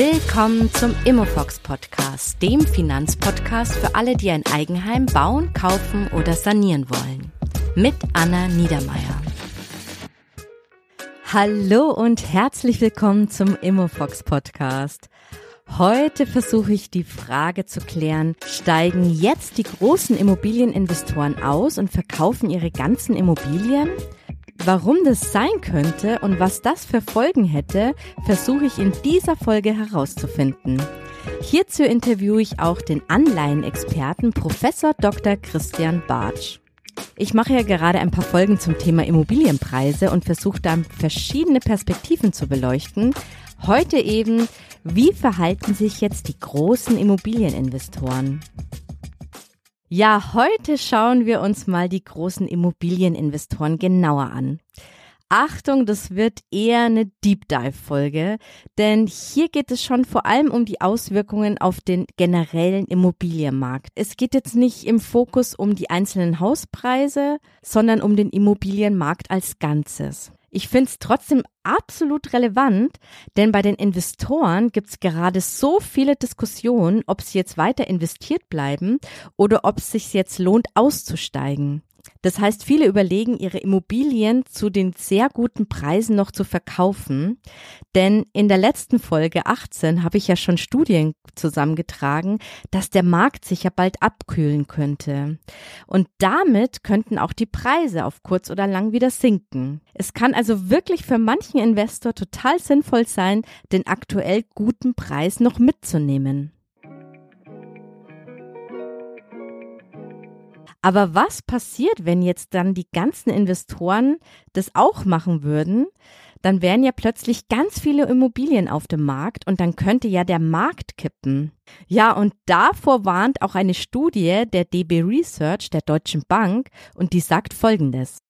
Willkommen zum Immofox Podcast, dem Finanzpodcast für alle, die ein Eigenheim bauen, kaufen oder sanieren wollen. Mit Anna Niedermeier. Hallo und herzlich willkommen zum Immofox Podcast. Heute versuche ich die Frage zu klären, steigen jetzt die großen Immobilieninvestoren aus und verkaufen ihre ganzen Immobilien? Warum das sein könnte und was das für Folgen hätte, versuche ich in dieser Folge herauszufinden. Hierzu interviewe ich auch den Anleihenexperten Professor Dr. Christian Bartsch. Ich mache ja gerade ein paar Folgen zum Thema Immobilienpreise und versuche dann verschiedene Perspektiven zu beleuchten. Heute eben, wie verhalten sich jetzt die großen Immobilieninvestoren? Ja, heute schauen wir uns mal die großen Immobilieninvestoren genauer an. Achtung, das wird eher eine Deep Dive Folge, denn hier geht es schon vor allem um die Auswirkungen auf den generellen Immobilienmarkt. Es geht jetzt nicht im Fokus um die einzelnen Hauspreise, sondern um den Immobilienmarkt als Ganzes. Ich finde es trotzdem absolut relevant, denn bei den Investoren gibt es gerade so viele Diskussionen, ob sie jetzt weiter investiert bleiben oder ob es sich jetzt lohnt, auszusteigen. Das heißt, viele überlegen, ihre Immobilien zu den sehr guten Preisen noch zu verkaufen. Denn in der letzten Folge 18 habe ich ja schon Studien zusammengetragen, dass der Markt sich ja bald abkühlen könnte. Und damit könnten auch die Preise auf kurz oder lang wieder sinken. Es kann also wirklich für manchen Investor total sinnvoll sein, den aktuell guten Preis noch mitzunehmen. Aber was passiert, wenn jetzt dann die ganzen Investoren das auch machen würden? Dann wären ja plötzlich ganz viele Immobilien auf dem Markt und dann könnte ja der Markt kippen. Ja, und davor warnt auch eine Studie der DB Research der Deutschen Bank und die sagt Folgendes.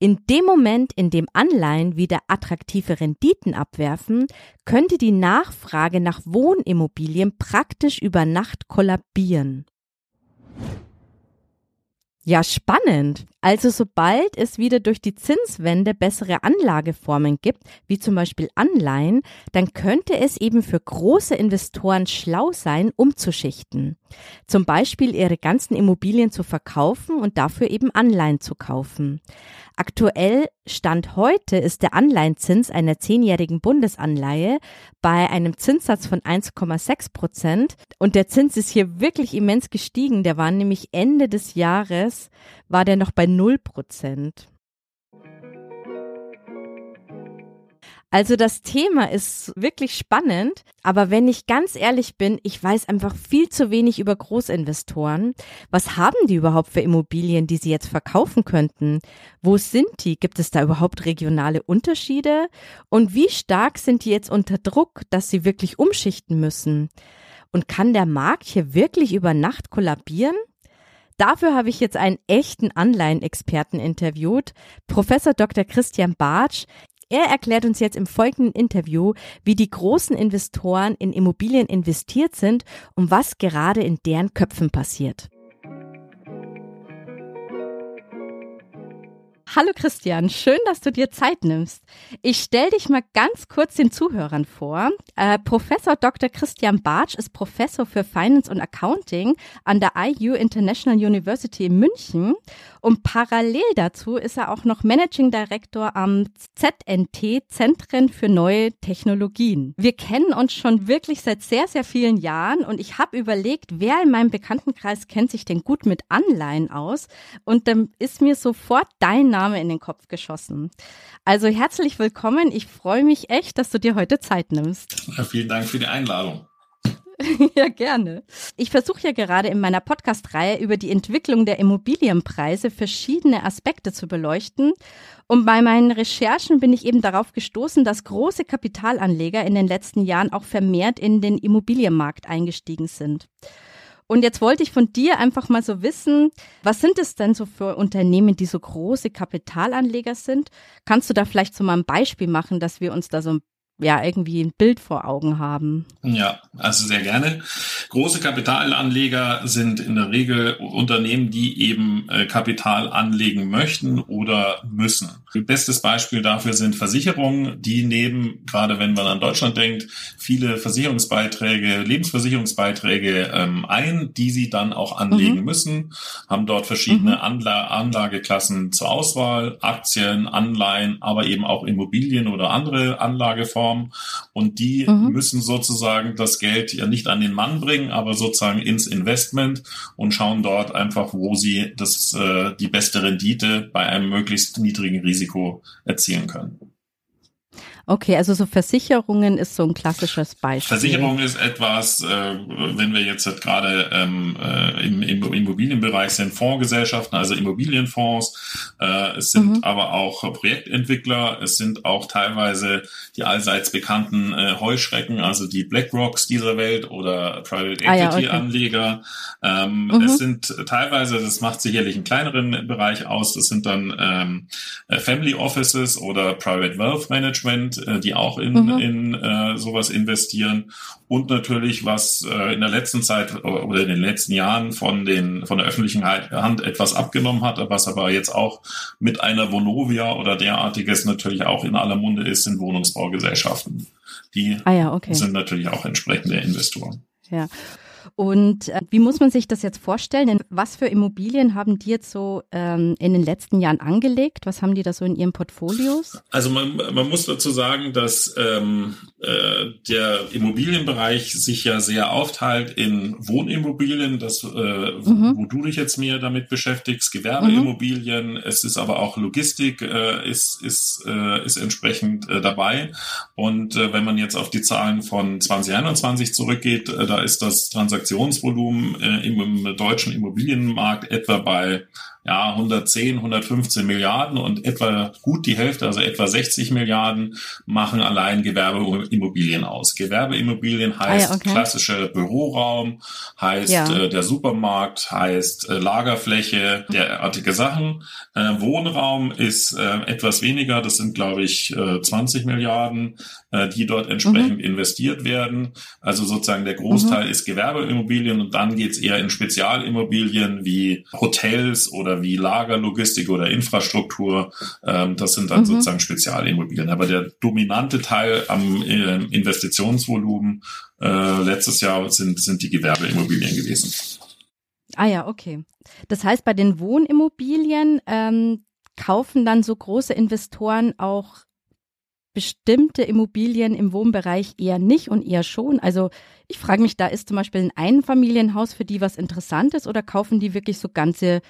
In dem Moment, in dem Anleihen wieder attraktive Renditen abwerfen, könnte die Nachfrage nach Wohnimmobilien praktisch über Nacht kollabieren. Ja, spannend. Also sobald es wieder durch die Zinswende bessere Anlageformen gibt, wie zum Beispiel Anleihen, dann könnte es eben für große Investoren schlau sein, umzuschichten. Zum Beispiel ihre ganzen Immobilien zu verkaufen und dafür eben Anleihen zu kaufen. Aktuell Stand heute ist der Anleihenzins einer zehnjährigen Bundesanleihe bei einem Zinssatz von 1,6 Prozent. Und der Zins ist hier wirklich immens gestiegen. Der war nämlich Ende des Jahres, war der noch bei 0 Prozent. Also das Thema ist wirklich spannend, aber wenn ich ganz ehrlich bin, ich weiß einfach viel zu wenig über Großinvestoren. Was haben die überhaupt für Immobilien, die sie jetzt verkaufen könnten? Wo sind die? Gibt es da überhaupt regionale Unterschiede? Und wie stark sind die jetzt unter Druck, dass sie wirklich umschichten müssen? Und kann der Markt hier wirklich über Nacht kollabieren? Dafür habe ich jetzt einen echten Anleihenexperten interviewt, Professor Dr. Christian Bartsch. Er erklärt uns jetzt im folgenden Interview, wie die großen Investoren in Immobilien investiert sind und was gerade in deren Köpfen passiert. Hallo Christian, schön, dass du dir Zeit nimmst. Ich stelle dich mal ganz kurz den Zuhörern vor. Äh, Professor Dr. Christian Bartsch ist Professor für Finance und Accounting an der IU International University in München und parallel dazu ist er auch noch Managing Director am ZNT Zentren für neue Technologien. Wir kennen uns schon wirklich seit sehr, sehr vielen Jahren und ich habe überlegt, wer in meinem Bekanntenkreis kennt sich denn gut mit Anleihen aus und dann ist mir sofort dein Name in den Kopf geschossen. Also herzlich willkommen. Ich freue mich echt, dass du dir heute Zeit nimmst. Ja, vielen Dank für die Einladung. ja, gerne. Ich versuche ja gerade in meiner Podcast-Reihe über die Entwicklung der Immobilienpreise verschiedene Aspekte zu beleuchten. Und bei meinen Recherchen bin ich eben darauf gestoßen, dass große Kapitalanleger in den letzten Jahren auch vermehrt in den Immobilienmarkt eingestiegen sind. Und jetzt wollte ich von dir einfach mal so wissen, was sind es denn so für Unternehmen, die so große Kapitalanleger sind? Kannst du da vielleicht so mal ein Beispiel machen, dass wir uns da so ein ja irgendwie ein Bild vor Augen haben. Ja, also sehr gerne. Große Kapitalanleger sind in der Regel Unternehmen, die eben äh, Kapital anlegen möchten oder müssen. Bestes Beispiel dafür sind Versicherungen, die nehmen, gerade wenn man an Deutschland denkt, viele Versicherungsbeiträge, Lebensversicherungsbeiträge ähm, ein, die sie dann auch anlegen mhm. müssen, haben dort verschiedene mhm. Anla Anlageklassen zur Auswahl, Aktien, Anleihen, aber eben auch Immobilien oder andere Anlageformen. Und die mhm. müssen sozusagen das Geld ja nicht an den Mann bringen, aber sozusagen ins Investment und schauen dort einfach, wo sie das, äh, die beste Rendite bei einem möglichst niedrigen Risiko erzielen können. Okay, also so Versicherungen ist so ein klassisches Beispiel. Versicherung ist etwas, äh, wenn wir jetzt halt gerade ähm, äh, im, im Immobilienbereich sind, Fondsgesellschaften, also Immobilienfonds. Äh, es sind mhm. aber auch Projektentwickler. Es sind auch teilweise die allseits bekannten Heuschrecken, also die BlackRocks dieser Welt oder Private Equity Anleger. Ah, ja, okay. ähm, mhm. Es sind teilweise, das macht sicherlich einen kleineren Bereich aus. Das sind dann ähm, Family Offices oder Private Wealth Management äh, die auch in, mhm. in äh, sowas investieren. Und natürlich, was äh, in der letzten Zeit oder in den letzten Jahren von den von der öffentlichen Hand etwas abgenommen hat, was aber jetzt auch mit einer Vonovia oder derartiges natürlich auch in aller Munde ist, sind Wohnungsbaugesellschaften. Die ah ja, okay. sind natürlich auch entsprechende Investoren. Ja. Und äh, wie muss man sich das jetzt vorstellen? Was für Immobilien haben die jetzt so ähm, in den letzten Jahren angelegt? Was haben die da so in ihren Portfolios? Also man, man muss dazu sagen, dass ähm, äh, der Immobilienbereich sich ja sehr aufteilt in Wohnimmobilien, das, äh, mhm. wo du dich jetzt mehr damit beschäftigst, Gewerbeimmobilien, mhm. es ist aber auch Logistik, äh, ist, ist, äh, ist entsprechend äh, dabei. Und äh, wenn man jetzt auf die Zahlen von 2021 zurückgeht, äh, da ist das Transaktions Transaktionsvolumen äh, im, im deutschen Immobilienmarkt etwa bei ja, 110, 115 Milliarden und etwa gut die Hälfte, also etwa 60 Milliarden, machen allein Gewerbeimmobilien aus. Gewerbeimmobilien heißt ah okay. klassischer Büroraum, heißt ja. äh, der Supermarkt, heißt äh, Lagerfläche, derartige Sachen. Äh, Wohnraum ist äh, etwas weniger, das sind glaube ich äh, 20 Milliarden, äh, die dort entsprechend mhm. investiert werden. Also sozusagen der Großteil mhm. ist Gewerbeimmobilien und dann geht's eher in Spezialimmobilien wie Hotels oder wie Lagerlogistik oder Infrastruktur. Ähm, das sind dann mhm. sozusagen Spezialimmobilien. Aber der dominante Teil am äh, Investitionsvolumen äh, letztes Jahr sind, sind die Gewerbeimmobilien gewesen. Ah ja, okay. Das heißt, bei den Wohnimmobilien ähm, kaufen dann so große Investoren auch bestimmte Immobilien im Wohnbereich eher nicht und eher schon. Also ich frage mich, da ist zum Beispiel ein Einfamilienhaus für die was Interessantes oder kaufen die wirklich so ganze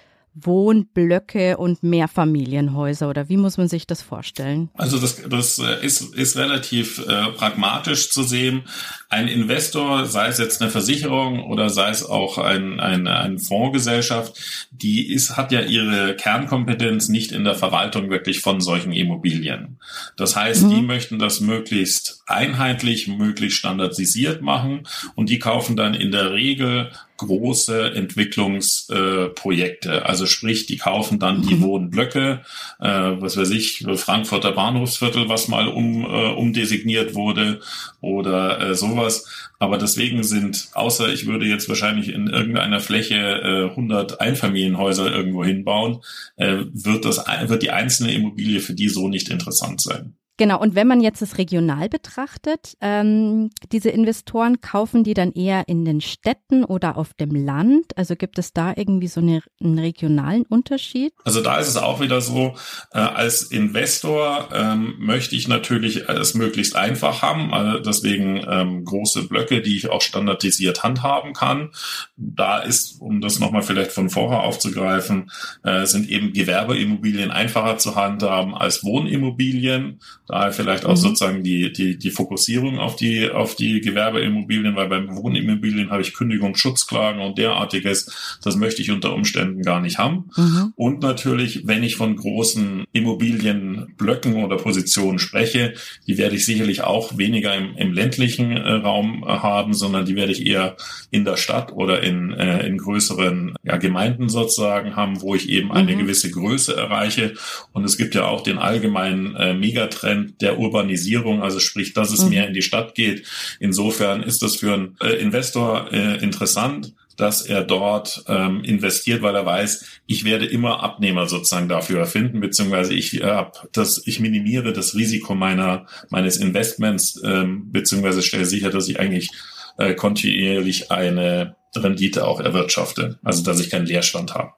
Wohnblöcke und Mehrfamilienhäuser oder wie muss man sich das vorstellen? Also das, das äh, ist, ist relativ äh, pragmatisch zu sehen. Ein Investor, sei es jetzt eine Versicherung oder sei es auch ein, ein, eine Fondsgesellschaft, die ist, hat ja ihre Kernkompetenz nicht in der Verwaltung wirklich von solchen Immobilien. Das heißt, mhm. die möchten das möglichst einheitlich, möglichst standardisiert machen und die kaufen dann in der Regel große Entwicklungsprojekte. Äh, also sprich, die kaufen dann die mhm. Wohnblöcke, äh, was weiß ich, Frankfurter Bahnhofsviertel, was mal um, äh, umdesigniert wurde oder äh, sowas. Aber deswegen sind, außer ich würde jetzt wahrscheinlich in irgendeiner Fläche äh, 100 Einfamilienhäuser irgendwo hinbauen, äh, wird, das, wird die einzelne Immobilie für die so nicht interessant sein. Genau, und wenn man jetzt das regional betrachtet, ähm, diese Investoren kaufen die dann eher in den Städten oder auf dem Land? Also gibt es da irgendwie so eine, einen regionalen Unterschied? Also da ist es auch wieder so, äh, als Investor ähm, möchte ich natürlich es möglichst einfach haben, also deswegen ähm, große Blöcke, die ich auch standardisiert handhaben kann. Da ist, um das nochmal vielleicht von vorher aufzugreifen, äh, sind eben Gewerbeimmobilien einfacher zu handhaben als Wohnimmobilien. Daher vielleicht auch mhm. sozusagen die, die, die Fokussierung auf die, auf die Gewerbeimmobilien, weil beim Wohnimmobilien habe ich Kündigungsschutzklagen und derartiges. Das möchte ich unter Umständen gar nicht haben. Mhm. Und natürlich, wenn ich von großen Immobilienblöcken oder Positionen spreche, die werde ich sicherlich auch weniger im, im ländlichen äh, Raum äh, haben, sondern die werde ich eher in der Stadt oder in, äh, in größeren ja, Gemeinden sozusagen haben, wo ich eben eine mhm. gewisse Größe erreiche. Und es gibt ja auch den allgemeinen äh, Megatrend, Trend der Urbanisierung, also sprich, dass es mhm. mehr in die Stadt geht. Insofern ist das für einen äh, Investor äh, interessant dass er dort ähm, investiert, weil er weiß, ich werde immer Abnehmer sozusagen dafür finden, beziehungsweise ich äh, das, ich minimiere das Risiko meiner meines Investments, ähm, beziehungsweise stelle sicher, dass ich eigentlich äh, kontinuierlich eine Rendite auch erwirtschafte, also dass ich keinen Leerstand habe.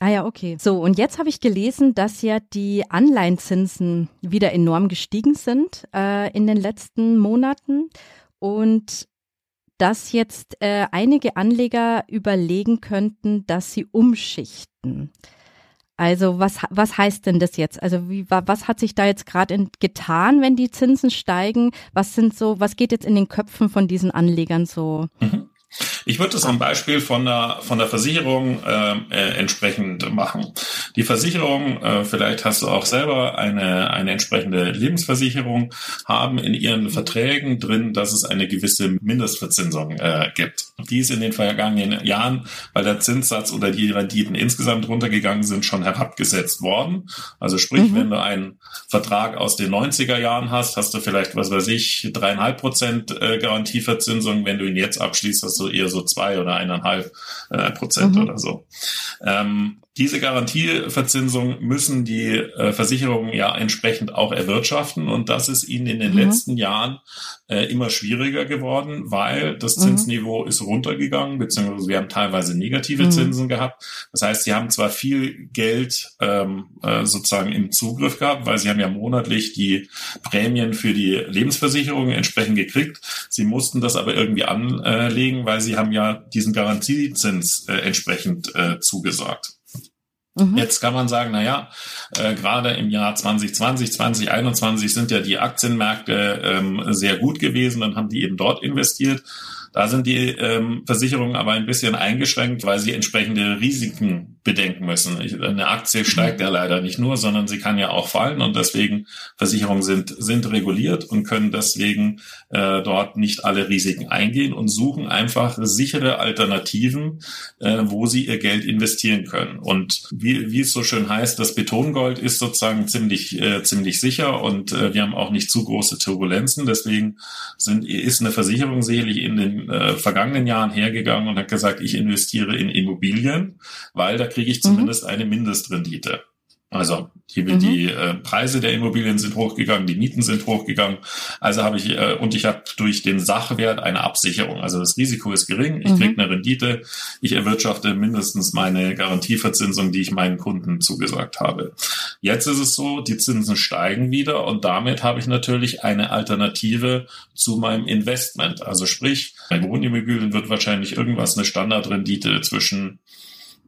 Ah ja, okay. So, und jetzt habe ich gelesen, dass ja die Anleihenzinsen wieder enorm gestiegen sind äh, in den letzten Monaten. Und dass jetzt äh, einige Anleger überlegen könnten, dass sie umschichten. Also was, was heißt denn das jetzt? Also wie, was hat sich da jetzt gerade getan, wenn die Zinsen steigen? Was sind so, was geht jetzt in den Köpfen von diesen Anlegern so? Mhm. Ich würde das am Beispiel von der, von der Versicherung äh, äh, entsprechend machen. Die Versicherung, äh, vielleicht hast du auch selber eine, eine entsprechende Lebensversicherung, haben in ihren Verträgen drin, dass es eine gewisse Mindestverzinsung äh, gibt. Die ist in den vergangenen Jahren, weil der Zinssatz oder die Renditen insgesamt runtergegangen sind, schon herabgesetzt worden. Also sprich, mhm. wenn du einen Vertrag aus den 90er Jahren hast, hast du vielleicht, was weiß ich, dreieinhalb Prozent äh, Garantieverzinsung. Wenn du ihn jetzt abschließt, hast du eher so zwei oder eineinhalb äh, Prozent mhm. oder so. Ähm, diese Garantieverzinsung müssen die äh, Versicherungen ja entsprechend auch erwirtschaften und das ist ihnen in den mhm. letzten Jahren äh, immer schwieriger geworden, weil das mhm. Zinsniveau mhm. ist runtergegangen, beziehungsweise wir haben teilweise negative mhm. Zinsen gehabt. Das heißt, sie haben zwar viel Geld ähm, äh, sozusagen im Zugriff gehabt, weil sie haben ja monatlich die Prämien für die Lebensversicherung entsprechend gekriegt. Sie mussten das aber irgendwie anlegen, weil sie haben ja diesen Garantiezins äh, entsprechend äh, zugesagt. Mhm. Jetzt kann man sagen, na ja, äh, gerade im Jahr 2020, 2021 sind ja die Aktienmärkte ähm, sehr gut gewesen, dann haben die eben dort investiert. Da sind die ähm, Versicherungen aber ein bisschen eingeschränkt, weil sie entsprechende Risiken bedenken müssen. Eine Aktie steigt ja leider nicht nur, sondern sie kann ja auch fallen und deswegen Versicherungen sind, sind reguliert und können deswegen äh, dort nicht alle Risiken eingehen und suchen einfach sichere Alternativen, äh, wo sie ihr Geld investieren können. Und wie, wie es so schön heißt, das Betongold ist sozusagen ziemlich, äh, ziemlich sicher und äh, wir haben auch nicht zu große Turbulenzen. Deswegen sind, ist eine Versicherung sicherlich in den äh, vergangenen Jahren hergegangen und hat gesagt, ich investiere in Immobilien, weil da kriege ich mhm. zumindest mhm. eine Mindestrendite. Also die, mhm. die äh, Preise der Immobilien sind hochgegangen, die Mieten sind hochgegangen. Also habe ich äh, und ich habe durch den Sachwert eine Absicherung. Also das Risiko ist gering, ich mhm. kriege eine Rendite, ich erwirtschafte mindestens meine Garantieverzinsung, die ich meinen Kunden zugesagt habe. Jetzt ist es so, die Zinsen steigen wieder und damit habe ich natürlich eine Alternative zu meinem Investment. Also sprich, bei Wohnimmobilien wird wahrscheinlich irgendwas eine Standardrendite zwischen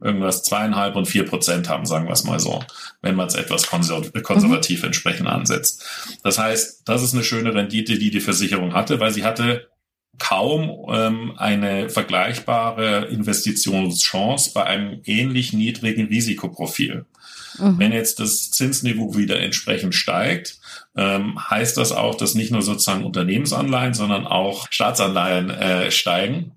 irgendwas zweieinhalb und vier Prozent haben, sagen wir es mal so, wenn man es etwas konservativ mhm. entsprechend ansetzt. Das heißt, das ist eine schöne Rendite, die die Versicherung hatte, weil sie hatte kaum ähm, eine vergleichbare Investitionschance bei einem ähnlich niedrigen Risikoprofil. Mhm. Wenn jetzt das Zinsniveau wieder entsprechend steigt, ähm, heißt das auch, dass nicht nur sozusagen Unternehmensanleihen, sondern auch Staatsanleihen äh, steigen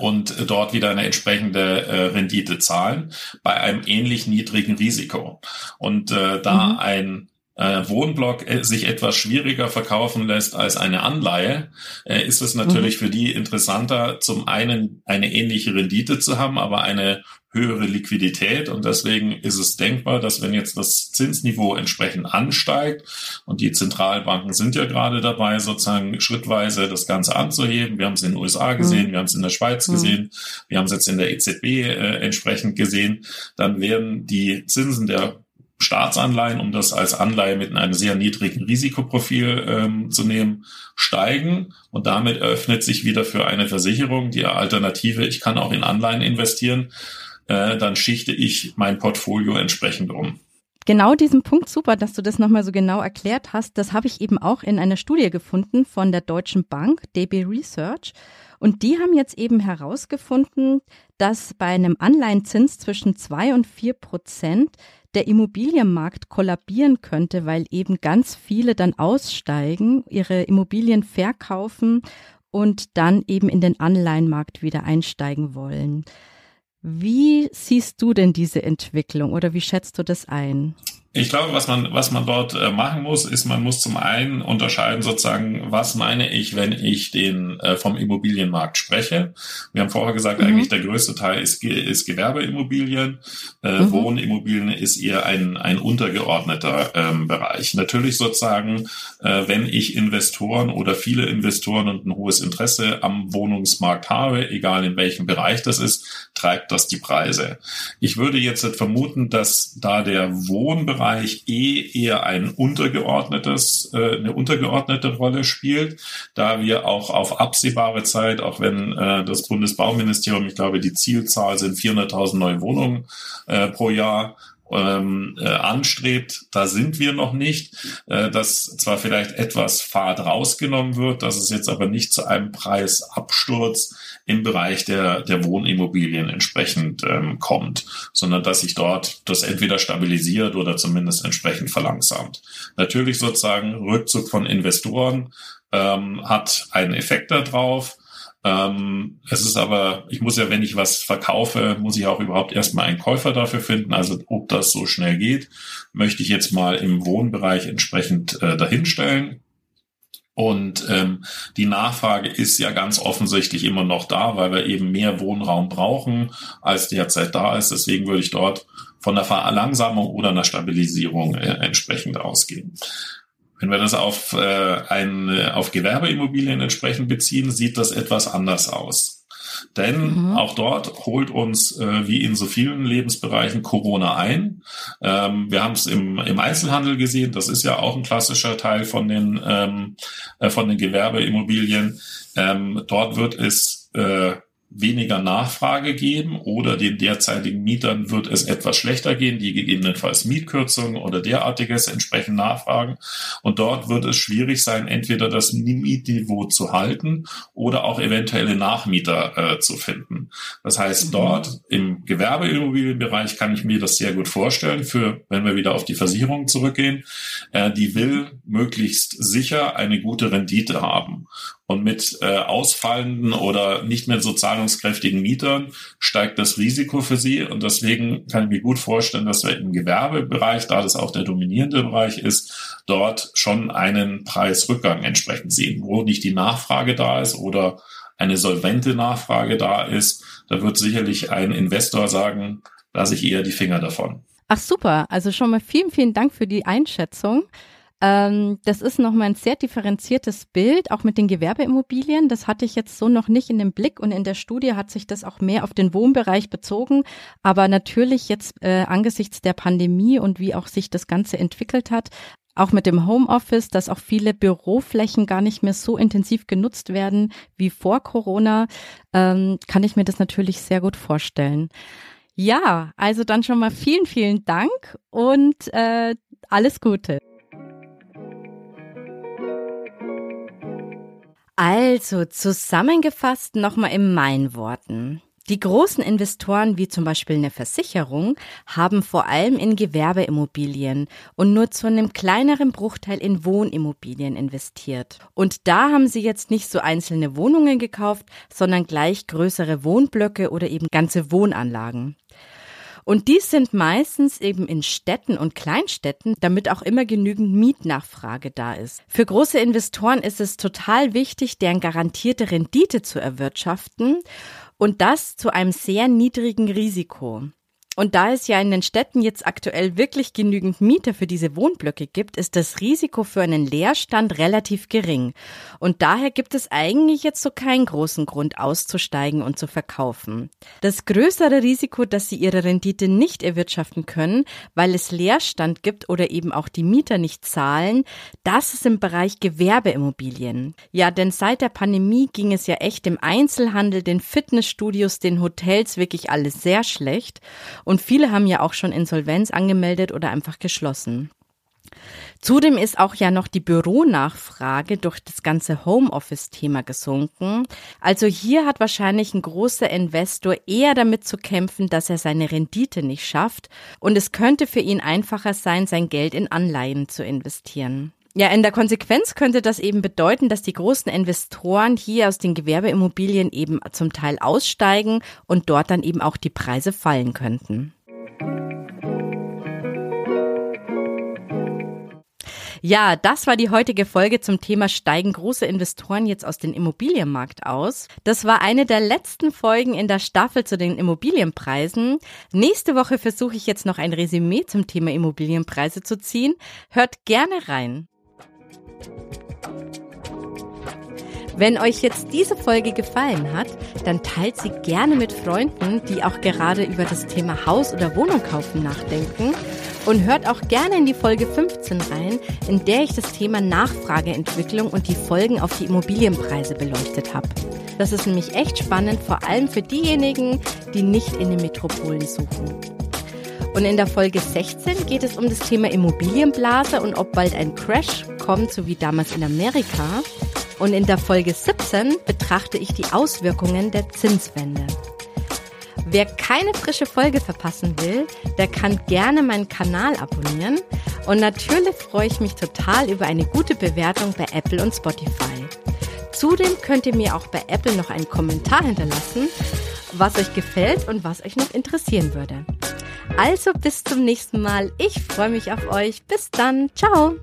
und dort wieder eine entsprechende äh, Rendite zahlen bei einem ähnlich niedrigen Risiko. Und äh, da mhm. ein äh, Wohnblock äh, sich etwas schwieriger verkaufen lässt als eine Anleihe, äh, ist es natürlich mhm. für die interessanter, zum einen eine ähnliche Rendite zu haben, aber eine höhere Liquidität. Und deswegen ist es denkbar, dass wenn jetzt das Zinsniveau entsprechend ansteigt und die Zentralbanken sind ja gerade dabei, sozusagen schrittweise das Ganze anzuheben. Wir haben es in den USA gesehen, mhm. wir haben es in der Schweiz mhm. gesehen, wir haben es jetzt in der EZB äh, entsprechend gesehen, dann werden die Zinsen der Staatsanleihen, um das als Anleihe mit einem sehr niedrigen Risikoprofil ähm, zu nehmen, steigen. Und damit eröffnet sich wieder für eine Versicherung die Alternative, ich kann auch in Anleihen investieren, äh, dann schichte ich mein Portfolio entsprechend um. Genau diesen Punkt, super, dass du das nochmal so genau erklärt hast. Das habe ich eben auch in einer Studie gefunden von der Deutschen Bank, DB Research. Und die haben jetzt eben herausgefunden, dass bei einem Anleihenzins zwischen zwei und vier Prozent der Immobilienmarkt kollabieren könnte, weil eben ganz viele dann aussteigen, ihre Immobilien verkaufen und dann eben in den Anleihenmarkt wieder einsteigen wollen. Wie siehst du denn diese Entwicklung oder wie schätzt du das ein? Ich glaube, was man, was man dort äh, machen muss, ist, man muss zum einen unterscheiden sozusagen, was meine ich, wenn ich den äh, vom Immobilienmarkt spreche. Wir haben vorher gesagt, mhm. eigentlich der größte Teil ist, ist Gewerbeimmobilien. Äh, mhm. Wohnimmobilien ist eher ein, ein untergeordneter ähm, Bereich. Natürlich sozusagen, äh, wenn ich Investoren oder viele Investoren und ein hohes Interesse am Wohnungsmarkt habe, egal in welchem Bereich das ist, treibt das die Preise. Ich würde jetzt vermuten, dass da der Wohnbereich Bereich eh eher ein untergeordnetes, äh, eine untergeordnete Rolle spielt, da wir auch auf absehbare Zeit, auch wenn äh, das Bundesbauministerium, ich glaube, die Zielzahl sind 400.000 neue Wohnungen äh, pro Jahr, ähm, äh, anstrebt, da sind wir noch nicht, äh, dass zwar vielleicht etwas Fahrt rausgenommen wird, dass es jetzt aber nicht zu einem Preisabsturz im Bereich der, der Wohnimmobilien entsprechend ähm, kommt, sondern dass sich dort das entweder stabilisiert oder zumindest entsprechend verlangsamt. Natürlich sozusagen Rückzug von Investoren ähm, hat einen Effekt darauf. Ähm, es ist aber, ich muss ja, wenn ich was verkaufe, muss ich auch überhaupt erstmal einen Käufer dafür finden. Also ob das so schnell geht, möchte ich jetzt mal im Wohnbereich entsprechend äh, dahinstellen. Und ähm, die Nachfrage ist ja ganz offensichtlich immer noch da, weil wir eben mehr Wohnraum brauchen, als derzeit da ist. Deswegen würde ich dort von der Verlangsamung oder einer Stabilisierung äh, entsprechend ausgehen. Wenn wir das auf, äh, ein, auf Gewerbeimmobilien entsprechend beziehen, sieht das etwas anders aus. Denn mhm. auch dort holt uns, äh, wie in so vielen Lebensbereichen, Corona ein. Ähm, wir haben es im, im Einzelhandel gesehen, das ist ja auch ein klassischer Teil von den, ähm, äh, von den Gewerbeimmobilien. Ähm, dort wird es äh, weniger Nachfrage geben oder den derzeitigen Mietern wird es etwas schlechter gehen, die gegebenenfalls Mietkürzungen oder derartiges entsprechend nachfragen. Und dort wird es schwierig sein, entweder das Mietniveau zu halten oder auch eventuelle Nachmieter äh, zu finden. Das heißt, mhm. dort im Gewerbeimmobilienbereich kann ich mir das sehr gut vorstellen, für wenn wir wieder auf die Versicherung zurückgehen, äh, die will möglichst sicher eine gute Rendite haben. Und mit äh, ausfallenden oder nicht mehr so zahlungskräftigen Mietern steigt das Risiko für sie. Und deswegen kann ich mir gut vorstellen, dass wir im Gewerbebereich, da das auch der dominierende Bereich ist, dort schon einen Preisrückgang entsprechend sehen, wo nicht die Nachfrage da ist oder eine solvente Nachfrage da ist. Da wird sicherlich ein Investor sagen, lasse ich eher die Finger davon. Ach super, also schon mal vielen, vielen Dank für die Einschätzung. Ähm, das ist nochmal ein sehr differenziertes Bild, auch mit den Gewerbeimmobilien. Das hatte ich jetzt so noch nicht in dem Blick und in der Studie hat sich das auch mehr auf den Wohnbereich bezogen. Aber natürlich jetzt äh, angesichts der Pandemie und wie auch sich das Ganze entwickelt hat, auch mit dem Homeoffice, dass auch viele Büroflächen gar nicht mehr so intensiv genutzt werden wie vor Corona, ähm, kann ich mir das natürlich sehr gut vorstellen. Ja, also dann schon mal vielen, vielen Dank und äh, alles Gute. Also zusammengefasst nochmal in meinen Worten. Die großen Investoren wie zum Beispiel eine Versicherung haben vor allem in Gewerbeimmobilien und nur zu einem kleineren Bruchteil in Wohnimmobilien investiert. Und da haben sie jetzt nicht so einzelne Wohnungen gekauft, sondern gleich größere Wohnblöcke oder eben ganze Wohnanlagen. Und dies sind meistens eben in Städten und Kleinstädten, damit auch immer genügend Mietnachfrage da ist. Für große Investoren ist es total wichtig, deren garantierte Rendite zu erwirtschaften und das zu einem sehr niedrigen Risiko. Und da es ja in den Städten jetzt aktuell wirklich genügend Mieter für diese Wohnblöcke gibt, ist das Risiko für einen Leerstand relativ gering. Und daher gibt es eigentlich jetzt so keinen großen Grund auszusteigen und zu verkaufen. Das größere Risiko, dass sie ihre Rendite nicht erwirtschaften können, weil es Leerstand gibt oder eben auch die Mieter nicht zahlen, das ist im Bereich Gewerbeimmobilien. Ja, denn seit der Pandemie ging es ja echt im Einzelhandel, den Fitnessstudios, den Hotels wirklich alles sehr schlecht. Und viele haben ja auch schon Insolvenz angemeldet oder einfach geschlossen. Zudem ist auch ja noch die Büronachfrage durch das ganze Homeoffice-Thema gesunken. Also hier hat wahrscheinlich ein großer Investor eher damit zu kämpfen, dass er seine Rendite nicht schafft und es könnte für ihn einfacher sein, sein Geld in Anleihen zu investieren. Ja, in der Konsequenz könnte das eben bedeuten, dass die großen Investoren hier aus den Gewerbeimmobilien eben zum Teil aussteigen und dort dann eben auch die Preise fallen könnten. Ja, das war die heutige Folge zum Thema steigen große Investoren jetzt aus dem Immobilienmarkt aus. Das war eine der letzten Folgen in der Staffel zu den Immobilienpreisen. Nächste Woche versuche ich jetzt noch ein Resümee zum Thema Immobilienpreise zu ziehen. Hört gerne rein. Wenn euch jetzt diese Folge gefallen hat, dann teilt sie gerne mit Freunden, die auch gerade über das Thema Haus oder Wohnung kaufen nachdenken. Und hört auch gerne in die Folge 15 rein, in der ich das Thema Nachfrageentwicklung und die Folgen auf die Immobilienpreise beleuchtet habe. Das ist nämlich echt spannend, vor allem für diejenigen, die nicht in den Metropolen suchen. Und in der Folge 16 geht es um das Thema Immobilienblase und ob bald ein Crash kommt, so wie damals in Amerika. Und in der Folge 17 betrachte ich die Auswirkungen der Zinswende. Wer keine frische Folge verpassen will, der kann gerne meinen Kanal abonnieren. Und natürlich freue ich mich total über eine gute Bewertung bei Apple und Spotify. Zudem könnt ihr mir auch bei Apple noch einen Kommentar hinterlassen, was euch gefällt und was euch noch interessieren würde. Also bis zum nächsten Mal. Ich freue mich auf euch. Bis dann. Ciao.